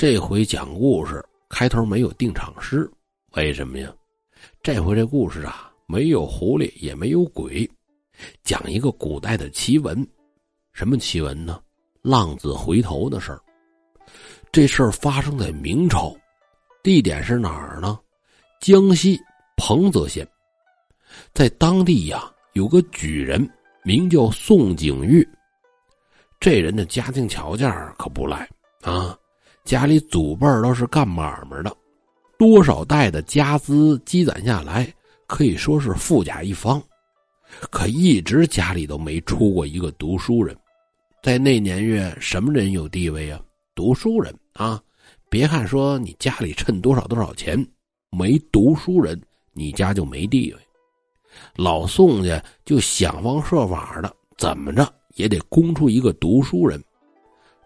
这回讲故事开头没有定场诗，为什么呀？这回这故事啊，没有狐狸，也没有鬼，讲一个古代的奇闻。什么奇闻呢？浪子回头的事儿。这事儿发生在明朝，地点是哪儿呢？江西彭泽县。在当地呀，有个举人名叫宋景玉。这人的家庭条件可不赖啊。家里祖辈都是干买卖的，多少代的家资积攒下来，可以说是富甲一方。可一直家里都没出过一个读书人，在那年月，什么人有地位啊？读书人啊！别看说你家里趁多少多少钱，没读书人，你家就没地位。老宋家就想方设法的，怎么着也得供出一个读书人。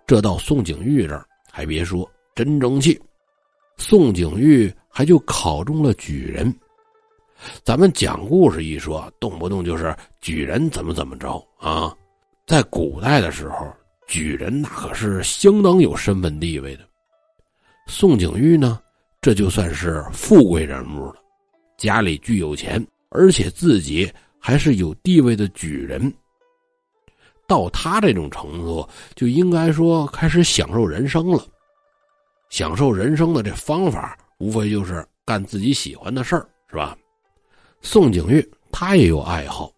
这到宋景玉这儿。还别说，真争气！宋景玉还就考中了举人。咱们讲故事一说，动不动就是举人怎么怎么着啊！在古代的时候，举人那可是相当有身份地位的。宋景玉呢，这就算是富贵人物了，家里巨有钱，而且自己还是有地位的举人。到他这种程度，就应该说开始享受人生了。享受人生的这方法，无非就是干自己喜欢的事儿，是吧？宋景玉他也有爱好，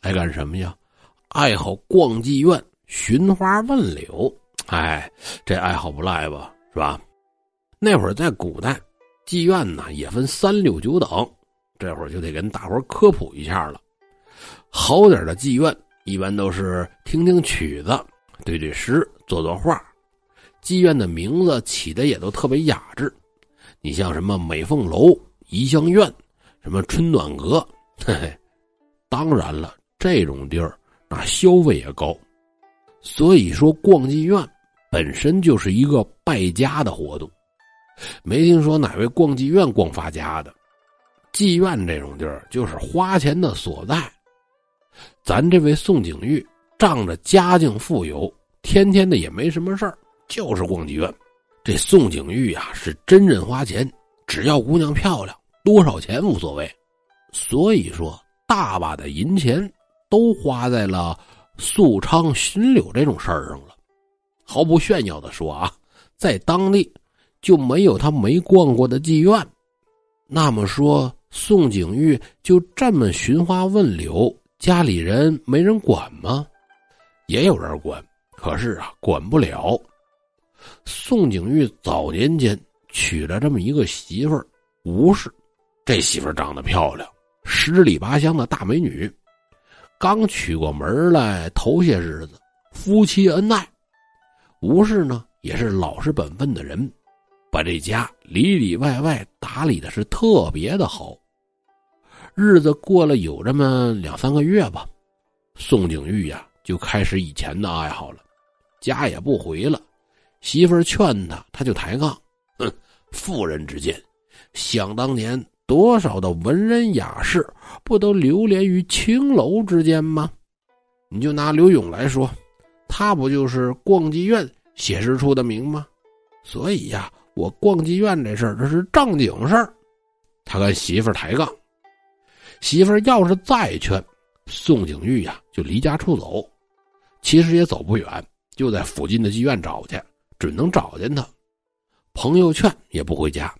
爱干什么呀？爱好逛妓院、寻花问柳。哎，这爱好不赖吧？是吧？那会儿在古代，妓院呢也分三六九等，这会儿就得跟大伙科普一下了。好点的妓院。一般都是听听曲子，对对诗，作作画。妓院的名字起的也都特别雅致，你像什么美凤楼、怡香院，什么春暖阁，嘿嘿。当然了，这种地儿那消费也高，所以说逛妓院本身就是一个败家的活动。没听说哪位逛妓院逛发家的，妓院这种地儿就是花钱的所在。咱这位宋景玉仗着家境富有，天天的也没什么事儿，就是逛妓院。这宋景玉啊是真认花钱，只要姑娘漂亮，多少钱无所谓。所以说，大把的银钱都花在了素昌寻柳这种事儿上了。毫不炫耀的说啊，在当地就没有他没逛过的妓院。那么说，宋景玉就这么寻花问柳。家里人没人管吗？也有人管，可是啊，管不了。宋景玉早年间娶了这么一个媳妇儿吴氏，这媳妇儿长得漂亮，十里八乡的大美女。刚娶过门来，头些日子夫妻恩爱。吴氏呢，也是老实本分的人，把这家里里外外打理的是特别的好。日子过了有这么两三个月吧，宋景玉呀就开始以前的爱好了，家也不回了。媳妇儿劝他，他就抬杠：“哼，妇人之见，想当年多少的文人雅士不都流连于青楼之间吗？你就拿刘勇来说，他不就是逛妓院写诗出的名吗？所以呀，我逛妓院这事儿这是正经事儿。”他跟媳妇儿抬杠。媳妇儿要是再劝，宋景玉呀就离家出走。其实也走不远，就在附近的妓院找去，准能找见他。朋友劝也不回家，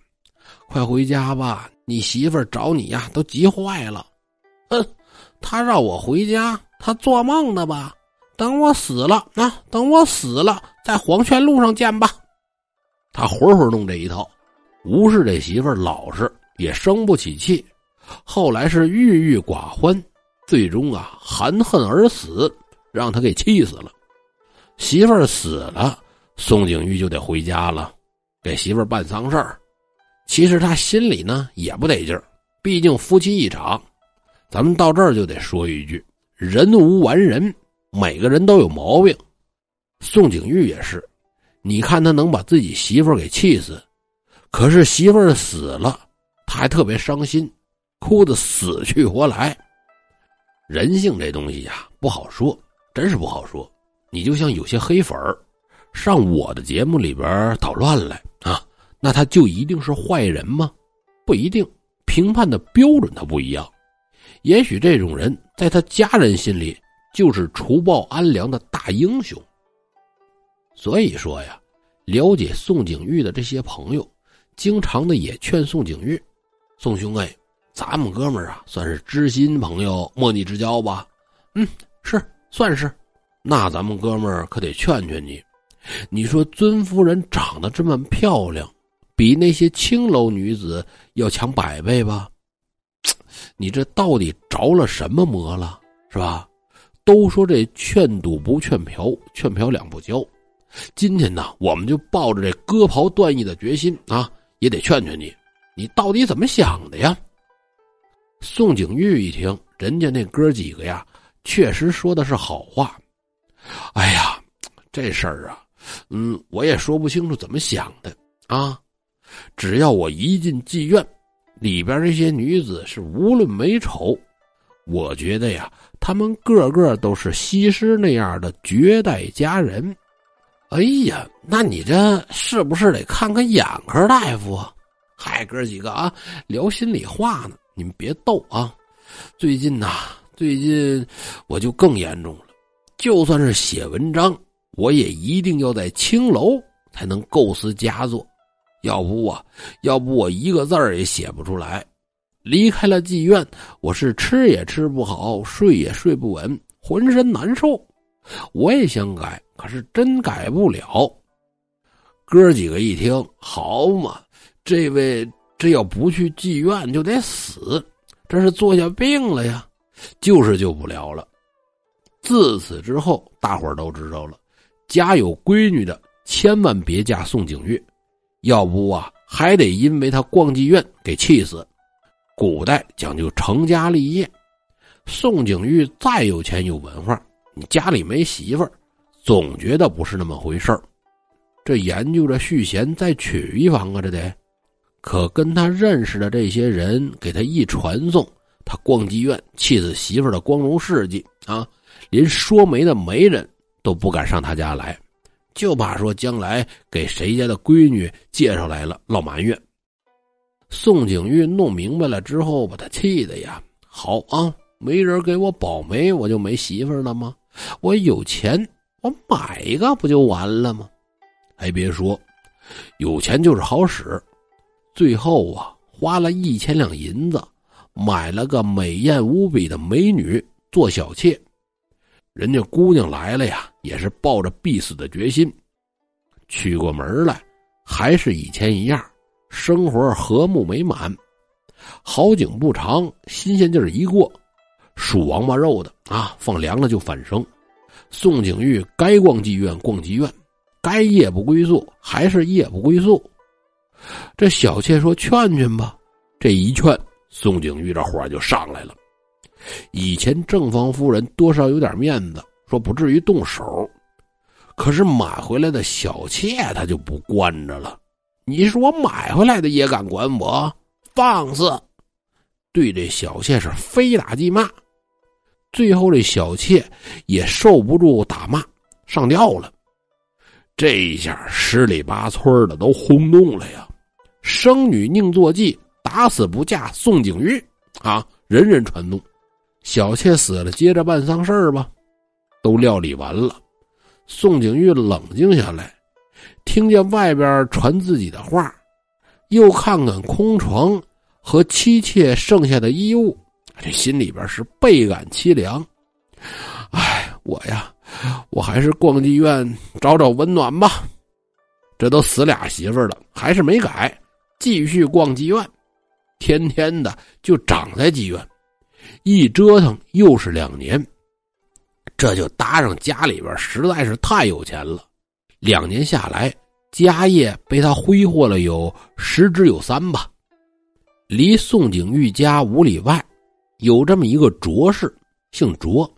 快回家吧！你媳妇儿找你呀，都急坏了。哼，他让我回家，他做梦呢吧？等我死了啊！等我死了，在黄泉路上见吧。他会会弄这一套。吴氏这媳妇儿老实，也生不起气。后来是郁郁寡欢，最终啊含恨而死，让他给气死了。媳妇儿死了，宋景玉就得回家了，给媳妇儿办丧事儿。其实他心里呢也不得劲儿，毕竟夫妻一场。咱们到这儿就得说一句：人无完人，每个人都有毛病。宋景玉也是，你看他能把自己媳妇儿给气死，可是媳妇儿死了，他还特别伤心。哭得死去活来，人性这东西呀不好说，真是不好说。你就像有些黑粉儿，上我的节目里边捣乱来啊，那他就一定是坏人吗？不一定，评判的标准他不一样。也许这种人在他家人心里就是除暴安良的大英雄。所以说呀，了解宋景玉的这些朋友，经常的也劝宋景玉：“宋兄哎，咱们哥们儿啊，算是知心朋友，莫逆之交吧？嗯，是算是。那咱们哥们儿可得劝劝你。你说尊夫人长得这么漂亮，比那些青楼女子要强百倍吧？你这到底着了什么魔了，是吧？都说这劝赌不劝嫖，劝嫖两不交。”今天呢，我们就抱着这割袍断义的决心啊，也得劝劝你，你到底怎么想的呀？宋景玉一听，人家那哥几个呀，确实说的是好话。哎呀，这事儿啊，嗯，我也说不清楚怎么想的啊。只要我一进妓院，里边这些女子是无论美丑，我觉得呀，她们个个都是西施那样的绝代佳人。哎呀，那你这是不是得看看眼科大夫啊？嗨，哥几个啊，聊心里话呢，你们别逗啊。最近呐，最近我就更严重了，就算是写文章，我也一定要在青楼才能构思佳作，要不我，要不我一个字儿也写不出来。离开了妓院，我是吃也吃不好，睡也睡不稳，浑身难受。我也想改。可是真改不了。哥几个一听，好嘛，这位这要不去妓院就得死，这是坐下病了呀，就是救不了了。自此之后，大伙儿都知道了，家有闺女的千万别嫁宋景玉，要不啊，还得因为他逛妓院给气死。古代讲究成家立业，宋景玉再有钱有文化，你家里没媳妇儿。总觉得不是那么回事儿，这研究着续弦再娶一房啊，这得。可跟他认识的这些人给他一传送，他逛妓院气死媳妇的光荣事迹啊，连说媒的媒人都不敢上他家来，就怕说将来给谁家的闺女介绍来了落埋怨。宋景玉弄明白了之后，把他气的呀，好啊，没人给我保媒，我就没媳妇了吗？我有钱。我买一个不就完了吗？还别说，有钱就是好使。最后啊，花了一千两银子，买了个美艳无比的美女做小妾。人家姑娘来了呀，也是抱着必死的决心。娶过门来，还是以前一样，生活和睦美满。好景不长，新鲜劲儿一过，数王八肉的啊，放凉了就反生。宋景玉该逛妓院逛妓院，该夜不归宿还是夜不归宿。这小妾说：“劝劝吧。”这一劝，宋景玉这火就上来了。以前正房夫人多少有点面子，说不至于动手。可是买回来的小妾，他就不惯着了。你是我买回来的，也敢管我？放肆！对这小妾是非打即骂。最后，这小妾也受不住打骂，上吊了。这一下，十里八村的都轰动了呀！生女宁做妓，打死不嫁宋景玉啊！人人传怒。小妾死了，接着办丧事吧。都料理完了，宋景玉冷静下来，听见外边传自己的话，又看看空床和妻妾剩下的衣物。这心里边是倍感凄凉，哎，我呀，我还是逛妓院找找温暖吧。这都死俩媳妇了，还是没改，继续逛妓院，天天的就长在妓院，一折腾又是两年。这就搭上家里边实在是太有钱了，两年下来，家业被他挥霍了有十之有三吧。离宋景玉家五里外。有这么一个卓氏，姓卓，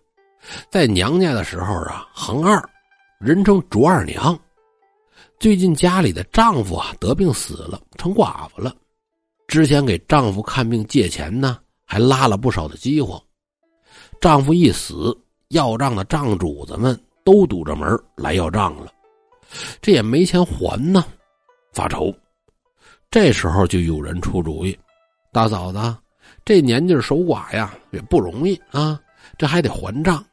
在娘家的时候啊，行二，人称卓二娘。最近家里的丈夫啊得病死了，成寡妇了。之前给丈夫看病借钱呢，还拉了不少的饥荒。丈夫一死，要账的账主子们都堵着门来要账了。这也没钱还呢，发愁。这时候就有人出主意：“大嫂子，这年纪守寡呀也不容易啊，这还得还账，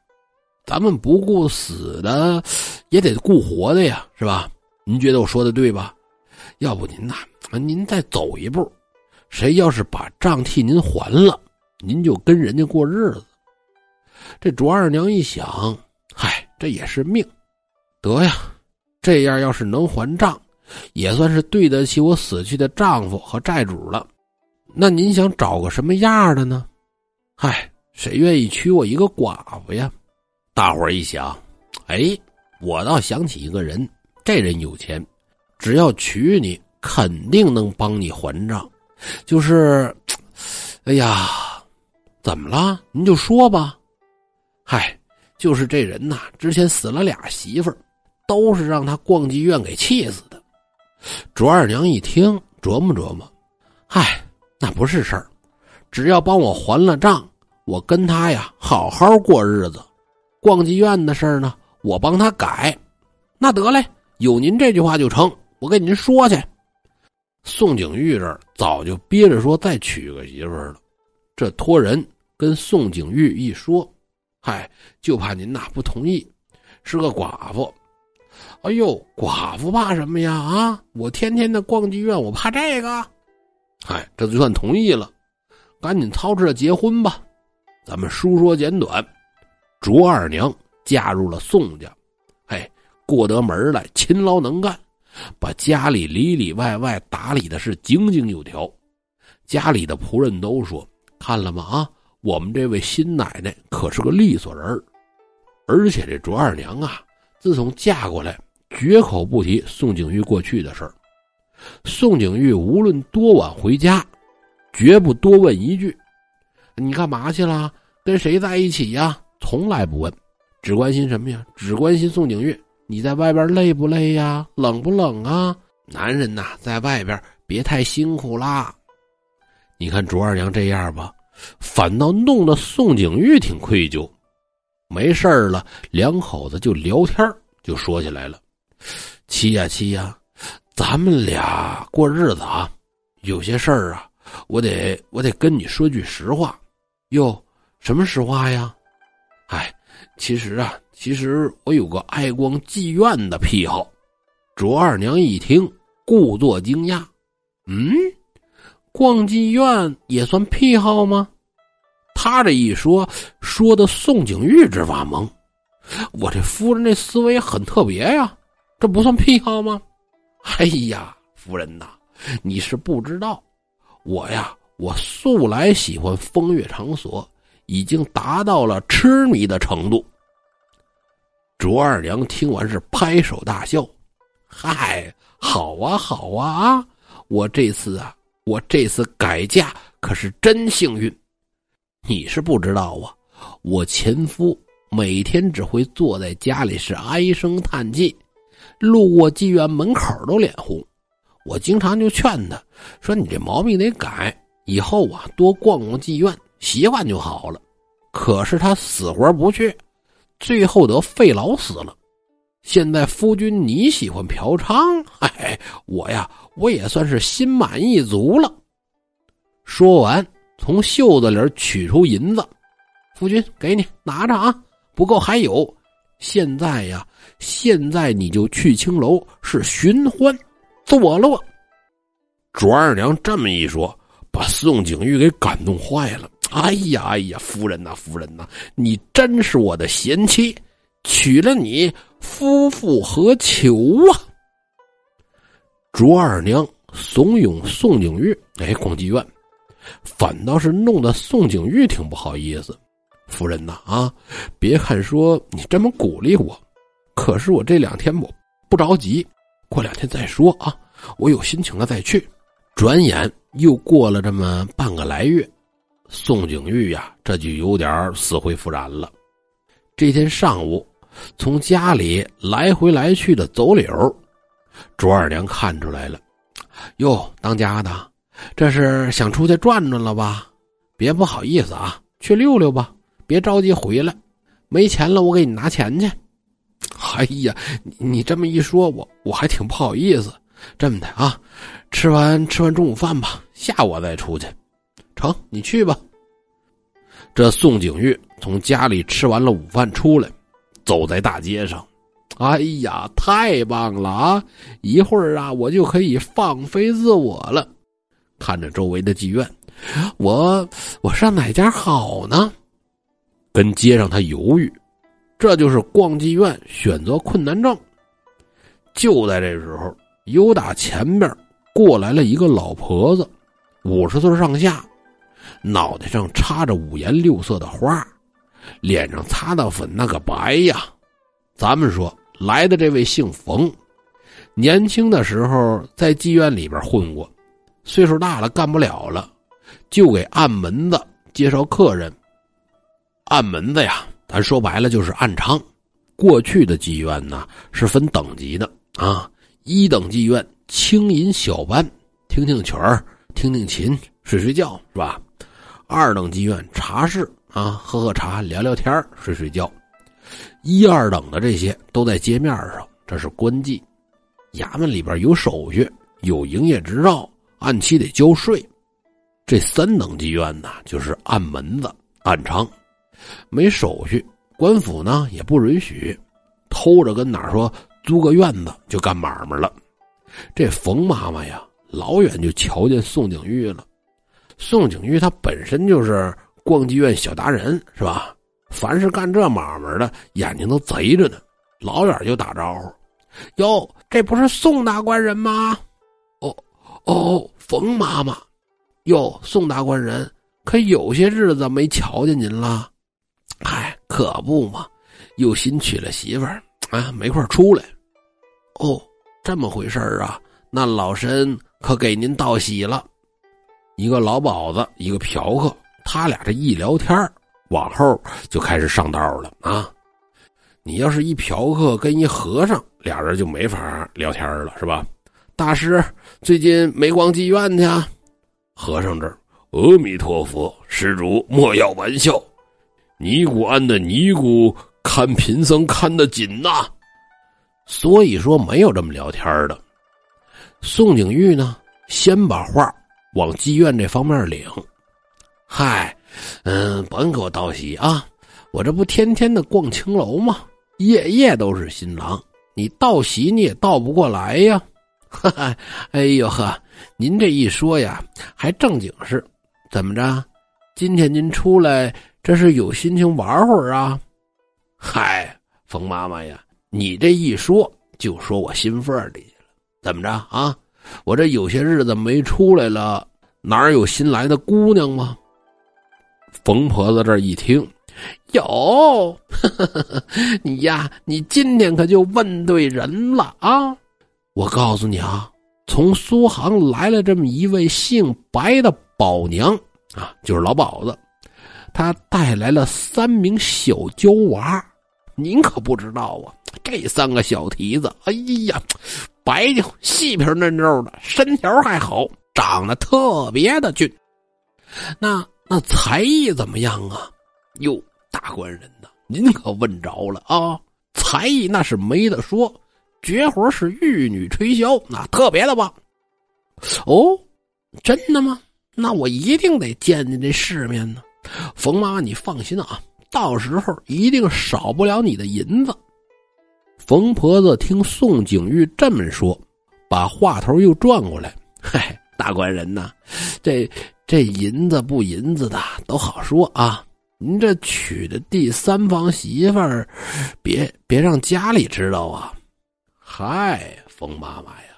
咱们不顾死的，也得顾活的呀，是吧？您觉得我说的对吧？要不您呐，您再走一步，谁要是把账替您还了，您就跟人家过日子。”这卓二娘一想，嗨，这也是命，得呀，这样要是能还账，也算是对得起我死去的丈夫和债主了。那您想找个什么样的呢？嗨，谁愿意娶我一个寡妇呀？大伙儿一想，哎，我倒想起一个人，这人有钱，只要娶你，肯定能帮你还账。就是，哎呀，怎么了？您就说吧。嗨，就是这人呐，之前死了俩媳妇儿，都是让他逛妓院给气死的。卓二娘一听，琢磨琢磨，嗨，那不是事儿，只要帮我还了账，我跟他呀好好过日子。逛妓院的事儿呢，我帮他改。那得嘞，有您这句话就成，我给您说去。宋景玉这儿早就憋着说再娶个媳妇儿了，这托人跟宋景玉一说。嗨，就怕您呐不同意，是个寡妇。哎呦，寡妇怕什么呀？啊，我天天的逛妓院，我怕这个。嗨，这就算同意了，赶紧操持着结婚吧。咱们书说简短，卓二娘嫁入了宋家，过得门来，勤劳能干，把家里里里外外打理的是井井有条。家里的仆人都说：“看了吗？啊。”我们这位新奶奶可是个利索人而且这卓二娘啊，自从嫁过来，绝口不提宋景玉过去的事儿。宋景玉无论多晚回家，绝不多问一句：“你干嘛去了？跟谁在一起呀？”从来不问，只关心什么呀？只关心宋景玉，你在外边累不累呀？冷不冷啊？男人呐，在外边别太辛苦啦。你看卓二娘这样吧。反倒弄得宋景玉挺愧疚，没事了，两口子就聊天就说起来了：“七呀七呀，咱们俩过日子啊，有些事儿啊，我得我得跟你说句实话。哟，什么实话呀？哎，其实啊，其实我有个爱逛妓院的癖好。”卓二娘一听，故作惊讶：“嗯。”逛妓院也算癖好吗？他这一说，说的宋景玉直发懵。我这夫人这思维很特别呀，这不算癖好吗？哎呀，夫人呐，你是不知道，我呀，我素来喜欢风月场所，已经达到了痴迷的程度。卓二娘听完是拍手大笑：“嗨，好啊，好啊啊！我这次啊。”我这次改嫁可是真幸运，你是不知道啊！我前夫每天只会坐在家里是唉声叹气，路过妓院门口都脸红。我经常就劝他说：“你这毛病得改，以后啊多逛逛妓院，习惯就好了。”可是他死活不去，最后得肺痨死了。现在夫君你喜欢嫖娼，哎，我呀，我也算是心满意足了。说完，从袖子里取出银子，夫君给你拿着啊，不够还有。现在呀，现在你就去青楼是寻欢作乐。卓二娘这么一说，把宋景玉给感动坏了。哎呀，哎呀，夫人呐，夫人呐，你真是我的贤妻。娶了你，夫复何求啊？卓二娘怂恿宋景玉哎逛妓院，反倒是弄得宋景玉挺不好意思。夫人呐啊，别看说你这么鼓励我，可是我这两天我不着急，过两天再说啊。我有心情了再去。转眼又过了这么半个来月，宋景玉呀这就有点死灰复燃了。这天上午。从家里来回来去的走柳，卓二娘看出来了。哟，当家的，这是想出去转转了吧？别不好意思啊，去溜溜吧，别着急回来。没钱了，我给你拿钱去。哎呀，你这么一说，我我还挺不好意思。这么的啊，吃完吃完中午饭吧，下午我再出去。成，你去吧。这宋景玉从家里吃完了午饭出来，走在大街上，哎呀，太棒了啊！一会儿啊，我就可以放飞自我了。看着周围的妓院，我我上哪家好呢？跟街上他犹豫，这就是逛妓院选择困难症。就在这时候，由打前面过来了一个老婆子，五十岁上下，脑袋上插着五颜六色的花，脸上擦的粉那个白呀。咱们说来的这位姓冯，年轻的时候在妓院里边混过，岁数大了干不了了，就给暗门子介绍客人。暗门子呀，咱说白了就是暗娼。过去的妓院呢是分等级的啊，一等妓院轻吟小班，听听曲儿，听听琴，睡睡觉是吧？二等妓院茶室啊，喝喝茶，聊聊天睡睡觉。一二等的这些都在街面上，这是官妓，衙门里边有手续，有营业执照，按期得交税。这三等妓院呢，就是暗门子、暗娼。没手续，官府呢也不允许，偷着跟哪说租个院子就干买卖了。这冯妈妈呀，老远就瞧见宋景玉了。宋景玉他本身就是逛妓院小达人，是吧？凡是干这买卖的，眼睛都贼着呢，老远就打招呼：“哟，这不是宋大官人吗？”“哦，哦，冯妈妈，哟，宋大官人，可有些日子没瞧见您了。”嗨，可不嘛，又新娶了媳妇儿啊，没空出来。哦，这么回事啊？那老身可给您道喜了。一个老鸨子，一个嫖客，他俩这一聊天往后就开始上道了啊。你要是一嫖客跟一和尚，俩人就没法聊天了，是吧？大师最近没逛妓院去啊？和尚这儿，阿弥陀佛，施主莫要玩笑。尼姑庵的尼姑看贫僧看得紧呐，所以说没有这么聊天的。宋景玉呢，先把话往妓院这方面领。嗨，嗯，甭给我道喜啊！我这不天天的逛青楼吗？夜夜都是新郎，你道喜你也道不过来呀。哈哈，哎呦呵，您这一说呀，还正经是，怎么着？今天您出来。这是有心情玩会儿啊，嗨，冯妈妈呀，你这一说就说我心缝里去了，怎么着啊？我这有些日子没出来了，哪有新来的姑娘吗？冯婆子这一听，有，你呀，你今天可就问对人了啊！我告诉你啊，从苏杭来了这么一位姓白的宝娘啊，就是老鸨子。她带来了三名小娇娃，您可不知道啊！这三个小蹄子，哎呀，白净细皮嫩肉的，身条还好，长得特别的俊。那那才艺怎么样啊？哟，大官人呐，您可问着了啊！才艺那是没得说，绝活是玉女吹箫，那特别的棒。哦，真的吗？那我一定得见见这世面呢。冯妈，你放心啊，到时候一定少不了你的银子。冯婆子听宋景玉这么说，把话头又转过来：“嗨，大官人呐，这这银子不银子的都好说啊。您这娶的第三房媳妇儿，别别让家里知道啊。”嗨，冯妈妈呀，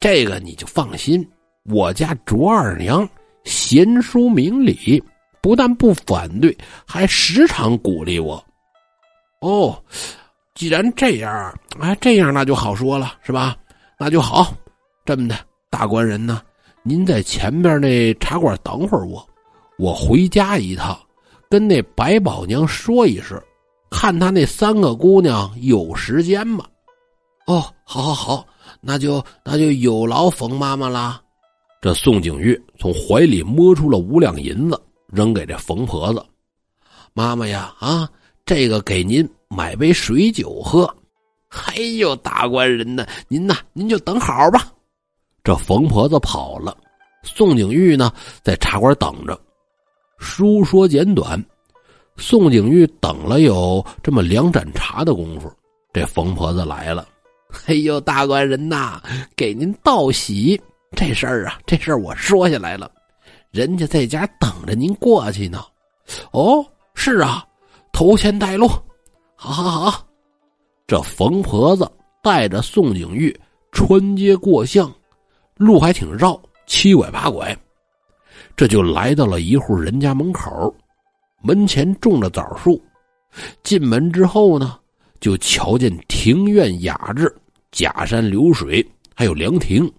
这个你就放心，我家卓二娘贤淑明理。不但不反对，还时常鼓励我。哦，既然这样，哎，这样那就好说了，是吧？那就好。这么的，大官人呢？您在前边那茶馆等会儿我，我回家一趟，跟那白宝娘说一声，看她那三个姑娘有时间吗？哦，好，好，好，那就那就有劳冯妈妈了。这宋景玉从怀里摸出了五两银子。扔给这冯婆子，妈妈呀啊，这个给您买杯水酒喝。哎呦，大官人呢？您呐，您就等好吧。这冯婆子跑了，宋景玉呢在茶馆等着。书说简短，宋景玉等了有这么两盏茶的功夫，这冯婆子来了。哎呦，大官人呐，给您道喜！这事儿啊，这事儿我说下来了，人家在家等着您过去呢。哦，是啊，头前带路。好好好，这冯婆子带着宋景玉穿街过巷，路还挺绕，七拐八拐，这就来到了一户人家门口，门前种着枣树。进门之后呢，就瞧见庭院雅致，假山流水，还有凉亭。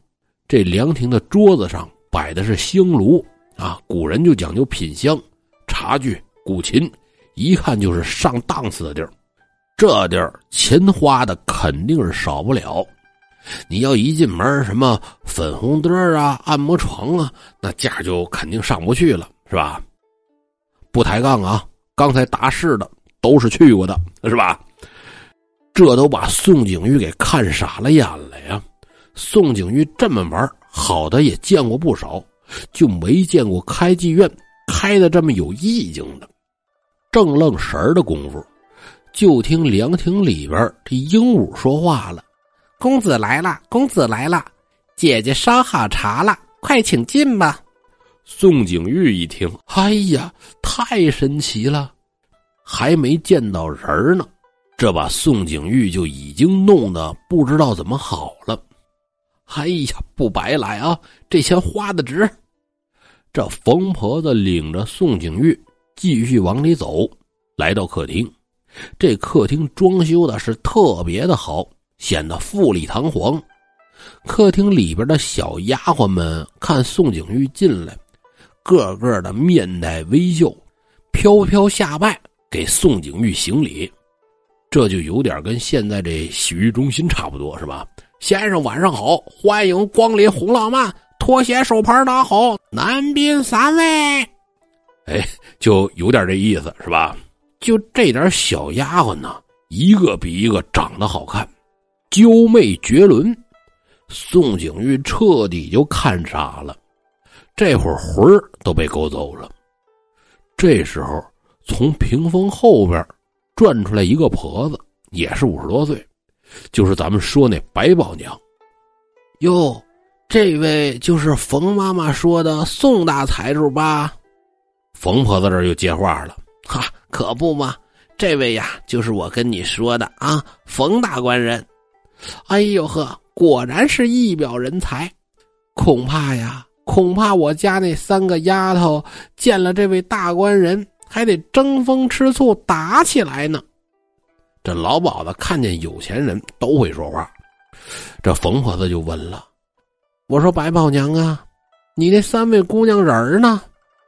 这凉亭的桌子上摆的是香炉啊，古人就讲究品香，茶具、古琴，一看就是上档次的地儿。这地儿钱花的肯定是少不了，你要一进门什么粉红灯啊、按摩床啊，那价就肯定上不去了，是吧？不抬杠啊，刚才答是的都是去过的，是吧？这都把宋景玉给看傻了眼了呀！宋景玉这么玩，好的也见过不少，就没见过开妓院开的这么有意境的。正愣神儿的功夫。就听凉亭里边这鹦鹉说话了：“公子来了，公子来了，姐姐烧好茶了，快请进吧。”宋景玉一听，哎呀，太神奇了！还没见到人呢，这把宋景玉就已经弄得不知道怎么好了。哎呀，不白来啊，这钱花的值。这冯婆子领着宋景玉继续往里走，来到客厅。这客厅装修的是特别的好，显得富丽堂皇。客厅里边的小丫鬟们看宋景玉进来，个个的面带微笑，飘飘下拜给宋景玉行礼。这就有点跟现在这洗浴中心差不多，是吧？先生晚上好，欢迎光临红浪漫，拖鞋手牌拿好，男宾三位。哎，就有点这意思，是吧？就这点小丫鬟呢，一个比一个长得好看，娇媚绝伦。宋景玉彻底就看傻了，这会儿魂儿都被勾走了。这时候，从屏风后边转出来一个婆子，也是五十多岁，就是咱们说那白宝娘。哟，这位就是冯妈妈说的宋大财主吧？冯婆子这又接话了，哈。可不嘛，这位呀，就是我跟你说的啊，冯大官人。哎呦呵，果然是一表人才。恐怕呀，恐怕我家那三个丫头见了这位大官人，还得争风吃醋打起来呢。这老鸨子看见有钱人都会说话，这冯婆子就问了：“我说白宝娘啊，你那三位姑娘人呢？”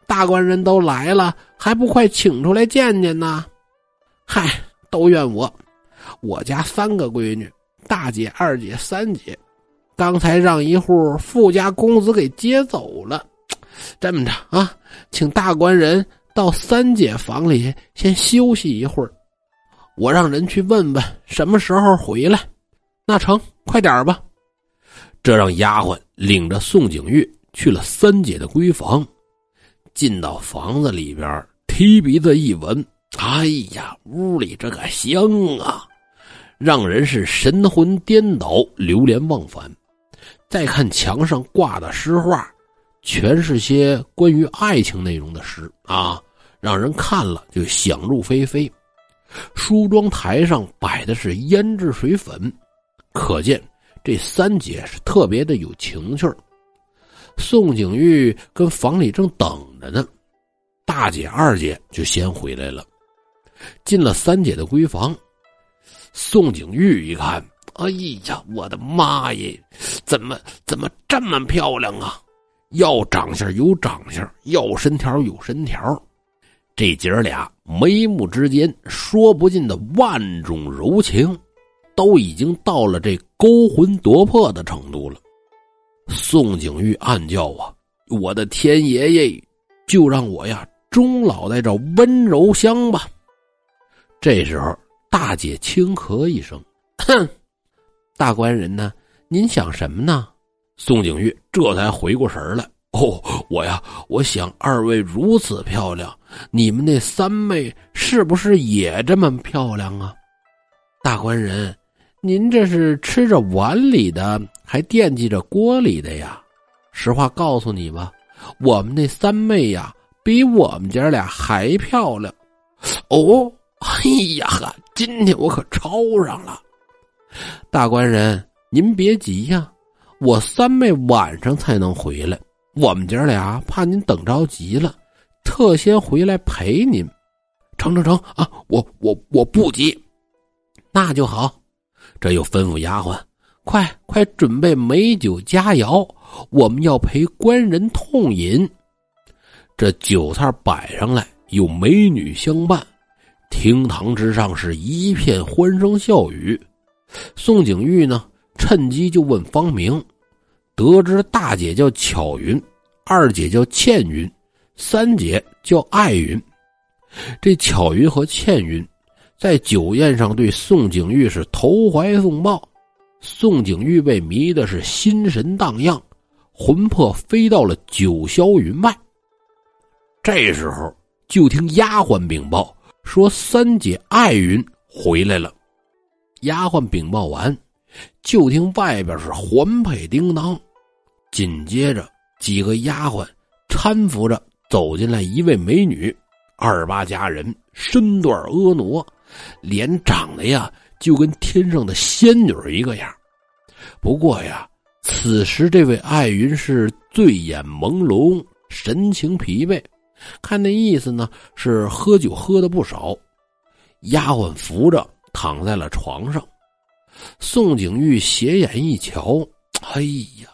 大官人都来了，还不快请出来见见呢？嗨，都怨我，我家三个闺女，大姐、二姐、三姐，刚才让一户富家公子给接走了。这么着啊，请大官人到三姐房里先休息一会儿，我让人去问问什么时候回来。那成，快点吧。这让丫鬟领着宋景玉去了三姐的闺房。进到房子里边，提鼻子一闻，哎呀，屋里这个香啊，让人是神魂颠倒、流连忘返。再看墙上挂的诗画，全是些关于爱情内容的诗啊，让人看了就想入非非。梳妆台上摆的是胭脂水粉，可见这三姐是特别的有情趣。宋景玉跟房里正等着呢，大姐、二姐就先回来了。进了三姐的闺房，宋景玉一看，哎呀，我的妈耶，怎么怎么这么漂亮啊？要长相有长相，要身条有身条，这姐儿俩眉目之间说不尽的万种柔情，都已经到了这勾魂夺魄的程度了。宋景玉暗叫啊，我的天爷爷，就让我呀终老在这温柔乡吧。这时候，大姐轻咳一声：“哼，大官人呢？您想什么呢？宋景玉这才回过神来。哦，我呀，我想二位如此漂亮，你们那三妹是不是也这么漂亮啊？大官人，您这是吃着碗里的，还惦记着锅里的呀？实话告诉你吧，我们那三妹呀，比我们姐俩还漂亮。哦，哎呀哈，今天我可超上了。大官人，您别急呀，我三妹晚上才能回来。我们姐俩怕您等着急了，特先回来陪您。成成成啊！我我我不急，那就好。这又吩咐丫鬟，快快准备美酒佳肴，我们要陪官人痛饮。这酒菜摆上来，有美女相伴，厅堂之上是一片欢声笑语。宋景玉呢，趁机就问方明。得知大姐叫巧云，二姐叫倩云，三姐叫爱云。这巧云和倩云在酒宴上对宋景玉是投怀送抱，宋景玉被迷的是心神荡漾，魂魄飞到了九霄云外。这时候，就听丫鬟禀报说：“三姐爱云回来了。”丫鬟禀报完，就听外边是环佩叮当。紧接着，几个丫鬟搀扶着走进来一位美女，二八佳人，身段婀娜，脸长得呀就跟天上的仙女一个样。不过呀，此时这位爱云是醉眼朦胧，神情疲惫，看那意思呢是喝酒喝的不少。丫鬟扶着躺在了床上，宋景玉斜眼一瞧，哎呀！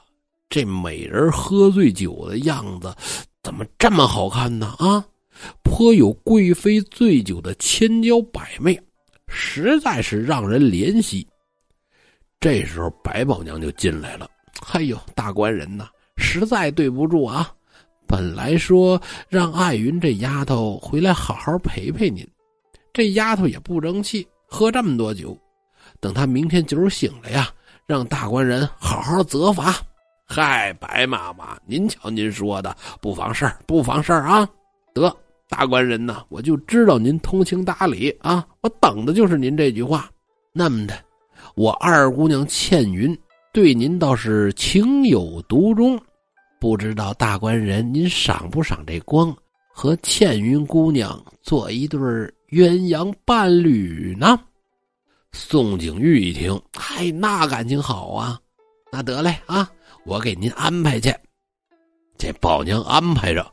这美人喝醉酒的样子，怎么这么好看呢？啊，颇有贵妃醉酒的千娇百媚，实在是让人怜惜。这时候，白宝娘就进来了。哎呦，大官人呐，实在对不住啊！本来说让艾云这丫头回来好好陪陪您，这丫头也不争气，喝这么多酒。等她明天酒醒了呀，让大官人好好责罚。嗨，白妈妈，您瞧您说的不妨事儿，不妨事儿啊！得，大官人呐，我就知道您通情达理啊，我等的就是您这句话。那么的，我二姑娘倩云对您倒是情有独钟，不知道大官人您赏不赏这光，和倩云姑娘做一对鸳鸯伴侣呢？宋景玉一听，嗨，那感情好啊，那得嘞啊！我给您安排去，这宝娘安排着，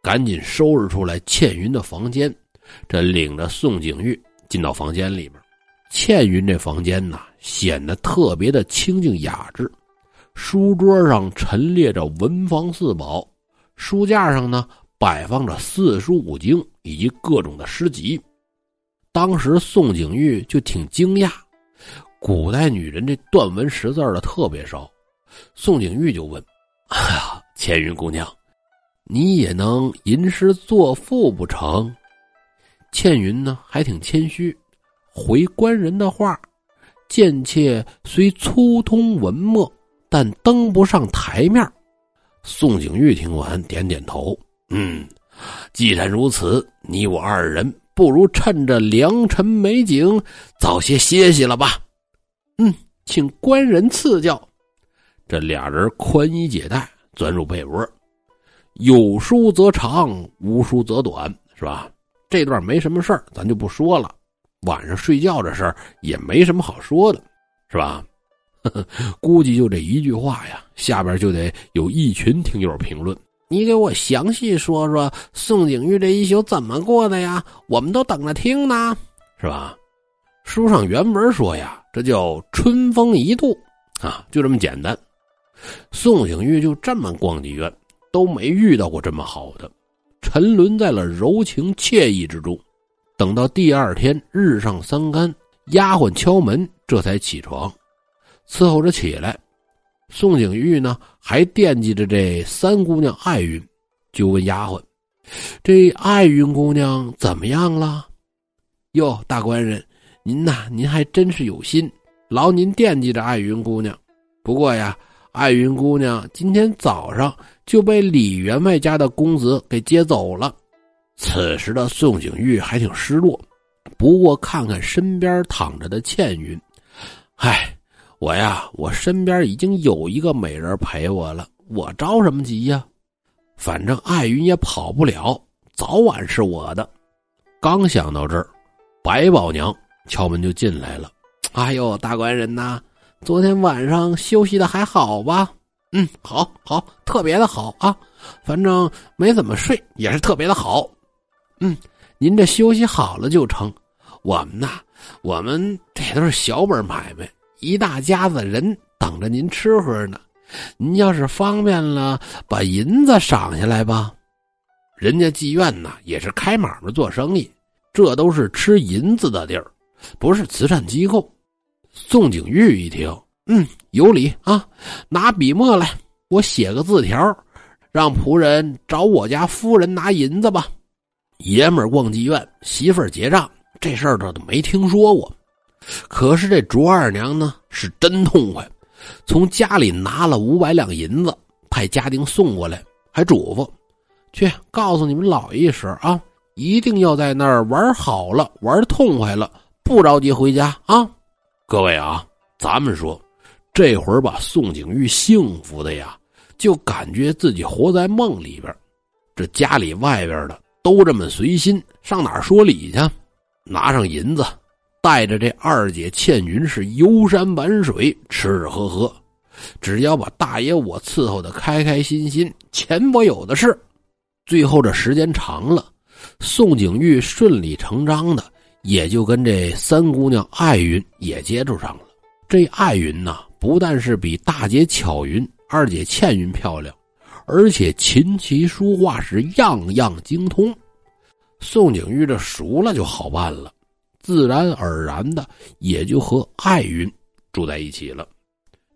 赶紧收拾出来倩云的房间，这领着宋景玉进到房间里边。倩云这房间呐，显得特别的清静雅致，书桌上陈列着文房四宝，书架上呢摆放着四书五经以及各种的诗集。当时宋景玉就挺惊讶，古代女人这断文识字的特别少。宋景玉就问：“哎呀，千云姑娘，你也能吟诗作赋不成？”倩云呢，还挺谦虚，回官人的话：“贱妾虽粗通文墨，但登不上台面。”宋景玉听完，点点头：“嗯，既然如此，你我二人不如趁着良辰美景，早些歇息了吧。”“嗯，请官人赐教。”这俩人宽衣解带，钻入被窝，有书则长，无书则短，是吧？这段没什么事儿，咱就不说了。晚上睡觉这事儿也没什么好说的，是吧？估计就这一句话呀，下边就得有一群听友评论。你给我详细说说宋景玉这一宿怎么过的呀？我们都等着听呢，是吧？书上原文说呀，这叫春风一度啊，就这么简单。宋景玉就这么逛妓院，都没遇到过这么好的，沉沦在了柔情惬意之中。等到第二天日上三竿，丫鬟敲门，这才起床，伺候着起来。宋景玉呢，还惦记着这三姑娘艾云，就问丫鬟：“这艾云姑娘怎么样了？”哟，大官人，您呐，您还真是有心。劳您惦记着艾云姑娘。不过呀，艾云姑娘今天早上就被李员外家的公子给接走了。”此时的宋景玉还挺失落，不过看看身边躺着的倩云，唉，我呀，我身边已经有一个美人陪我了，我着什么急呀？反正爱云也跑不了，早晚是我的。刚想到这儿，白宝娘敲门就进来了。哎呦，大官人呐，昨天晚上休息的还好吧？嗯，好，好，特别的好啊。反正没怎么睡，也是特别的好。嗯，您这休息好了就成。我们呐，我们这都是小本买卖，一大家子人等着您吃喝呢。您要是方便了，把银子赏下来吧。人家妓院呐也是开买卖做生意，这都是吃银子的地儿，不是慈善机构。宋景玉一听，嗯，有理啊，拿笔墨来，我写个字条，让仆人找我家夫人拿银子吧。爷们儿逛妓院，媳妇儿结账，这事儿他都没听说过。可是这卓二娘呢，是真痛快，从家里拿了五百两银子，派家丁送过来，还嘱咐：“去告诉你们老爷一声啊，一定要在那儿玩好了，玩痛快了，不着急回家啊。”各位啊，咱们说，这会儿把宋景玉幸福的呀，就感觉自己活在梦里边。这家里外边的。都这么随心，上哪儿说理去？拿上银子，带着这二姐倩云是游山玩水，吃吃喝喝，只要把大爷我伺候的开开心心，钱我有的是。最后这时间长了，宋景玉顺理成章的也就跟这三姑娘艾云也接触上了。这艾云呐，不但是比大姐巧云、二姐倩云漂亮。而且琴棋书画是样样精通，宋景玉这熟了就好办了，自然而然的也就和艾云住在一起了，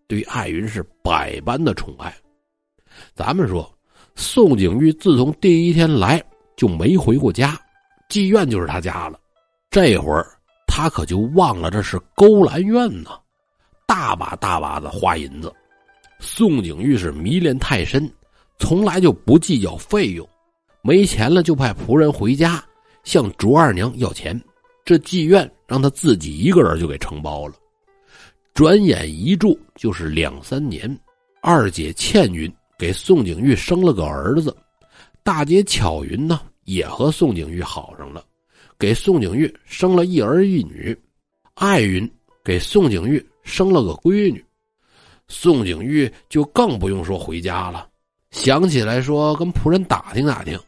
对艾云是百般的宠爱。咱们说，宋景玉自从第一天来就没回过家，妓院就是他家了。这会儿他可就忘了这是勾栏院呢，大把大把的花银子。宋景玉是迷恋太深。从来就不计较费用，没钱了就派仆人回家向卓二娘要钱。这妓院让他自己一个人就给承包了。转眼一住就是两三年。二姐倩云给宋景玉生了个儿子，大姐巧云呢也和宋景玉好上了，给宋景玉生了一儿一女。爱云给宋景玉生了个闺女，宋景玉就更不用说回家了。想起来说，跟仆人打听打听，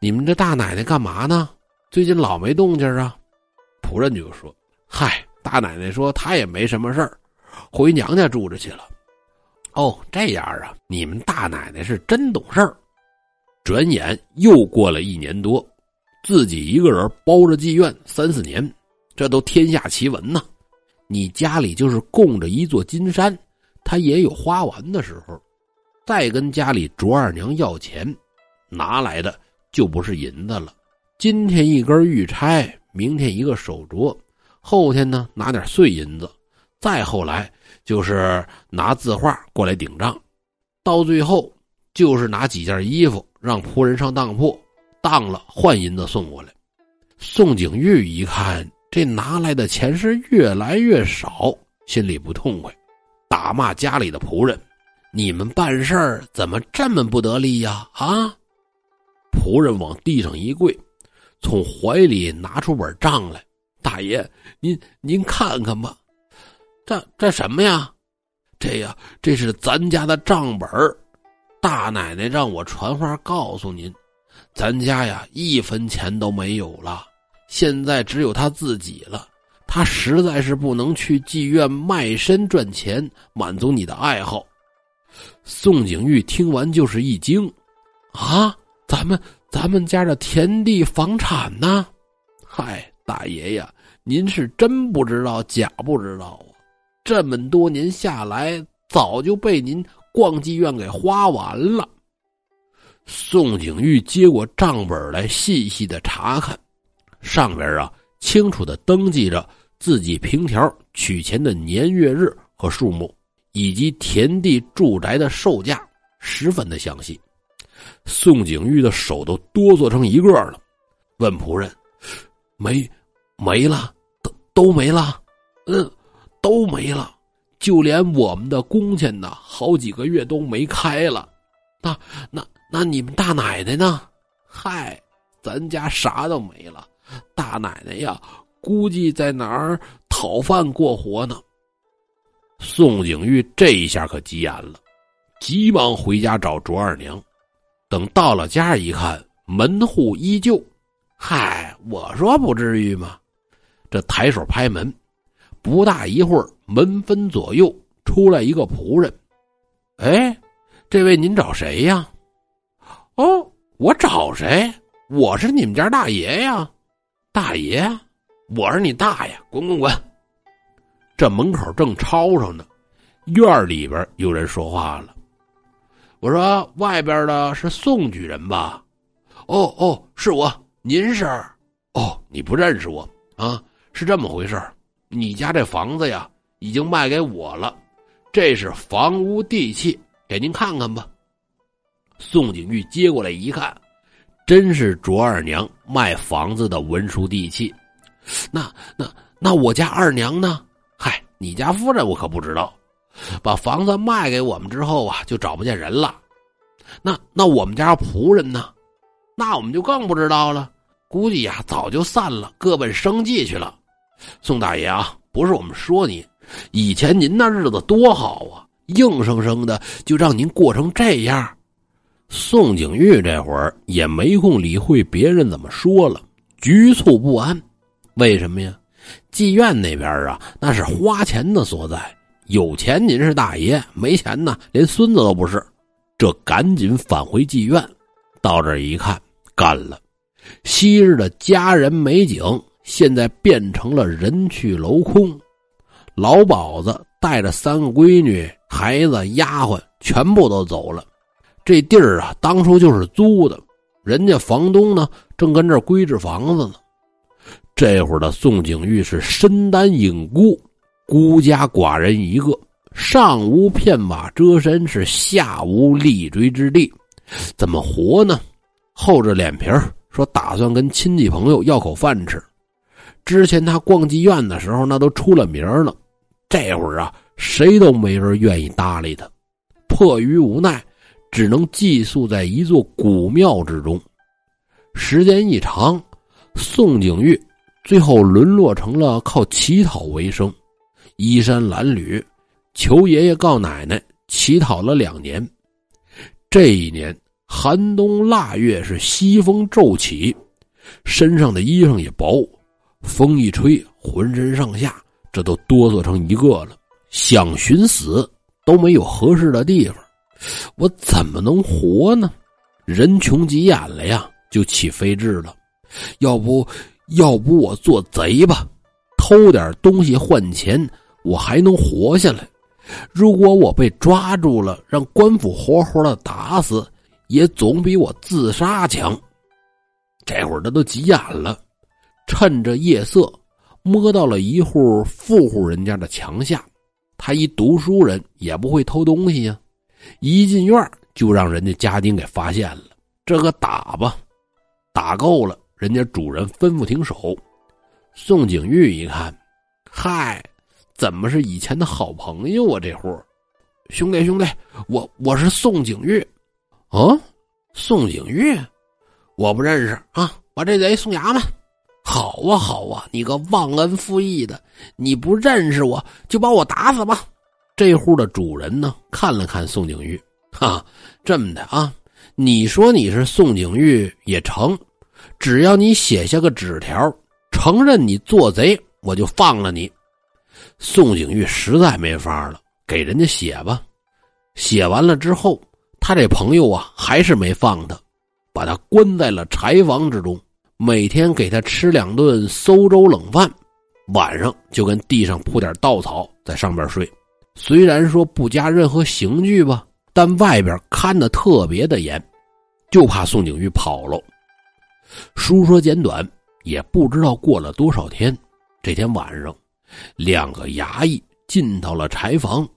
你们这大奶奶干嘛呢？最近老没动静啊。仆人就说：“嗨，大奶奶说她也没什么事儿，回娘家住着去了。”哦，这样啊，你们大奶奶是真懂事儿。转眼又过了一年多，自己一个人包着妓院三四年，这都天下奇闻呐。你家里就是供着一座金山，它也有花完的时候。再跟家里卓二娘要钱，拿来的就不是银子了。今天一根玉钗，明天一个手镯，后天呢拿点碎银子，再后来就是拿字画过来顶账，到最后就是拿几件衣服让仆人上当铺当了换银子送过来。宋景玉一看这拿来的钱是越来越少，心里不痛快，打骂家里的仆人。你们办事儿怎么这么不得力呀？啊！仆人往地上一跪，从怀里拿出本账来。大爷，您您看看吧，这这什么呀？这呀，这是咱家的账本大奶奶让我传话告诉您，咱家呀一分钱都没有了，现在只有他自己了。他实在是不能去妓院卖身赚钱，满足你的爱好。宋景玉听完就是一惊，啊，咱们咱们家的田地房产呢？嗨，大爷呀，您是真不知道假不知道啊！这么多年下来，早就被您逛妓院给花完了。宋景玉接过账本来，细细的查看，上边啊清楚的登记着自己凭条取钱的年月日和数目，以及田地住宅的售价，十分的详细。宋景玉的手都哆嗦成一个了，问仆人：“没，没了，都都没了，嗯，都没了，就连我们的工钱呢，好几个月都没开了。那那那你们大奶奶呢？嗨，咱家啥都没了。大奶奶呀，估计在哪儿讨饭过活呢。”宋景玉这一下可急眼了，急忙回家找卓二娘。等到了家一看，门户依旧。嗨，我说不至于吗？这抬手拍门，不大一会儿，门分左右出来一个仆人。哎，这位您找谁呀？哦，我找谁？我是你们家大爷呀，大爷，我是你大爷，滚滚滚！这门口正吵吵呢，院里边有人说话了。我说外边的是宋举人吧？哦哦，是我。您是？哦，你不认识我啊？是这么回事你家这房子呀，已经卖给我了。这是房屋地契，给您看看吧。宋景玉接过来一看，真是卓二娘卖房子的文书地契。那那那我家二娘呢？嗨，你家夫人我可不知道。把房子卖给我们之后啊，就找不见人了。那那我们家仆人呢？那我们就更不知道了。估计呀，早就散了，各奔生计去了。宋大爷啊，不是我们说您，以前您那日子多好啊，硬生生的就让您过成这样。宋景玉这会儿也没空理会别人怎么说了，局促不安。为什么呀？妓院那边啊，那是花钱的所在。有钱您是大爷，没钱呢，连孙子都不是。这赶紧返回妓院，到这一看，干了。昔日的佳人美景，现在变成了人去楼空。老鸨子带着三个闺女、孩子、丫鬟，全部都走了。这地儿啊，当初就是租的，人家房东呢，正跟这儿规制房子呢。这会儿的宋景玉是身单影孤。孤家寡人一个，上无片瓦遮身，是下无立锥之地，怎么活呢？厚着脸皮说打算跟亲戚朋友要口饭吃。之前他逛妓院的时候，那都出了名了。这会儿啊，谁都没人愿意搭理他。迫于无奈，只能寄宿在一座古庙之中。时间一长，宋景玉最后沦落成了靠乞讨为生。衣衫褴褛，求爷爷告奶奶乞讨了两年。这一年寒冬腊月，是西风骤起，身上的衣裳也薄，风一吹，浑身上下这都哆嗦成一个了。想寻死都没有合适的地方，我怎么能活呢？人穷急眼了呀，就起飞智了。要不要不我做贼吧，偷点东西换钱。我还能活下来，如果我被抓住了，让官府活活的打死，也总比我自杀强。这会儿他都急眼了，趁着夜色，摸到了一户富户人家的墙下。他一读书人，也不会偷东西呀，一进院就让人家家丁给发现了。这个打吧，打够了，人家主人吩咐停手。宋景玉一看，嗨。怎么是以前的好朋友啊？这户，兄弟兄弟，我我是宋景玉，啊，宋景玉，我不认识啊，把这贼送衙门。好啊好啊，你个忘恩负义的，你不认识我就把我打死吧。这户的主人呢，看了看宋景玉，哈，这么的啊，你说你是宋景玉也成，只要你写下个纸条，承认你做贼，我就放了你。宋景玉实在没法了，给人家写吧。写完了之后，他这朋友啊还是没放他，把他关在了柴房之中，每天给他吃两顿馊粥冷饭，晚上就跟地上铺点稻草在上边睡。虽然说不加任何刑具吧，但外边看的特别的严，就怕宋景玉跑了。书说简短，也不知道过了多少天，这天晚上。两个衙役进到了柴房，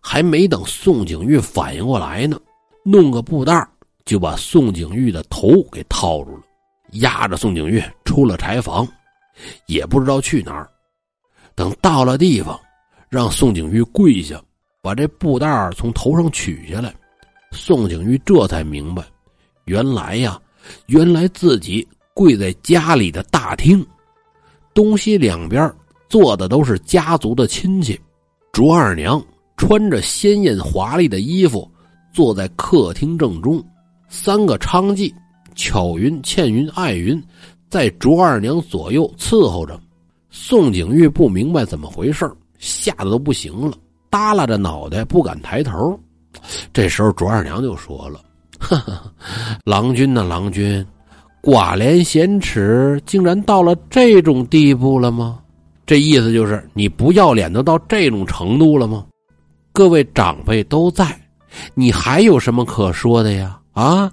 还没等宋景玉反应过来呢，弄个布袋就把宋景玉的头给套住了，压着宋景玉出了柴房，也不知道去哪儿。等到了地方，让宋景玉跪下，把这布袋从头上取下来。宋景玉这才明白，原来呀，原来自己跪在家里的大厅，东西两边坐的都是家族的亲戚。卓二娘穿着鲜艳华丽的衣服，坐在客厅正中。三个娼妓巧云、倩云、爱云，在卓二娘左右伺候着。宋景玉不明白怎么回事吓得都不行了，耷拉着脑袋不敢抬头。这时候卓二娘就说了：“呵 呵郎君呐，郎君，寡廉鲜耻，竟然到了这种地步了吗？这意思就是你不要脸都到这种程度了吗？各位长辈都在，你还有什么可说的呀？”啊！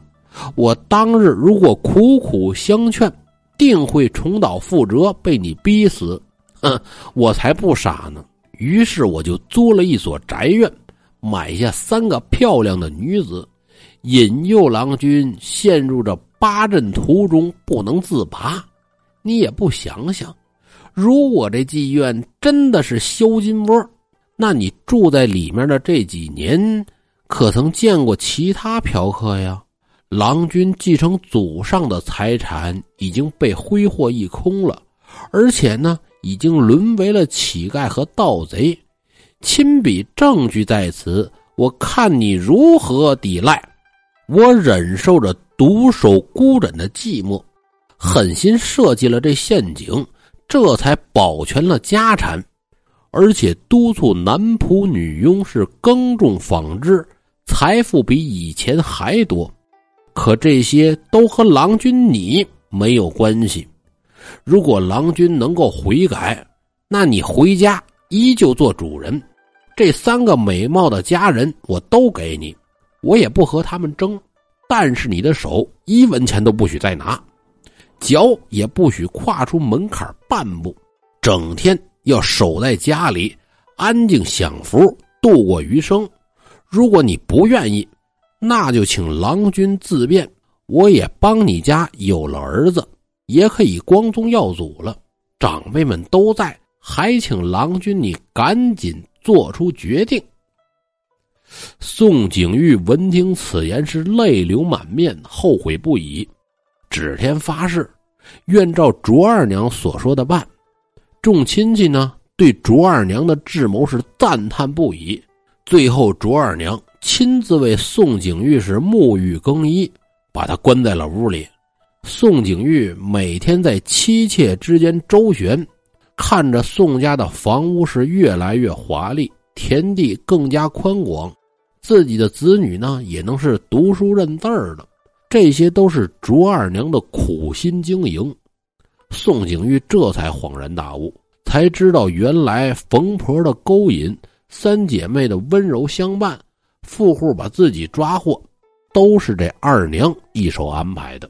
我当日如果苦苦相劝，定会重蹈覆辙，被你逼死。哼，我才不傻呢。于是我就租了一所宅院，买下三个漂亮的女子，引诱郎君陷入这八阵图中不能自拔。你也不想想，如果这妓院真的是销金窝，那你住在里面的这几年。可曾见过其他嫖客呀？郎君继承祖上的财产已经被挥霍一空了，而且呢，已经沦为了乞丐和盗贼。亲笔证据在此，我看你如何抵赖？我忍受着独守孤枕的寂寞，狠心设计了这陷阱，这才保全了家产，而且督促男仆女佣是耕种纺织。财富比以前还多，可这些都和郎君你没有关系。如果郎君能够悔改，那你回家依旧做主人。这三个美貌的家人我都给你，我也不和他们争。但是你的手一文钱都不许再拿，脚也不许跨出门槛半步，整天要守在家里，安静享福，度过余生。如果你不愿意，那就请郎君自便。我也帮你家有了儿子，也可以光宗耀祖了。长辈们都在，还请郎君你赶紧做出决定。宋景玉闻听此言，是泪流满面，后悔不已，指天发誓，愿照卓二娘所说的办。众亲戚呢，对卓二娘的智谋是赞叹不已。最后，卓二娘亲自为宋景玉是沐浴更衣，把他关在了屋里。宋景玉每天在妻妾之间周旋，看着宋家的房屋是越来越华丽，田地更加宽广，自己的子女呢也能是读书认字儿的。这些都是卓二娘的苦心经营。宋景玉这才恍然大悟，才知道原来冯婆的勾引。三姐妹的温柔相伴，富户把自己抓获，都是这二娘一手安排的。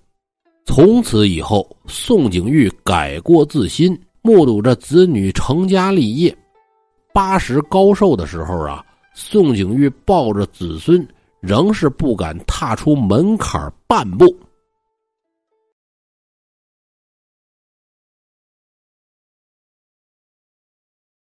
从此以后，宋景玉改过自新，目睹着子女成家立业，八十高寿的时候啊，宋景玉抱着子孙，仍是不敢踏出门槛半步。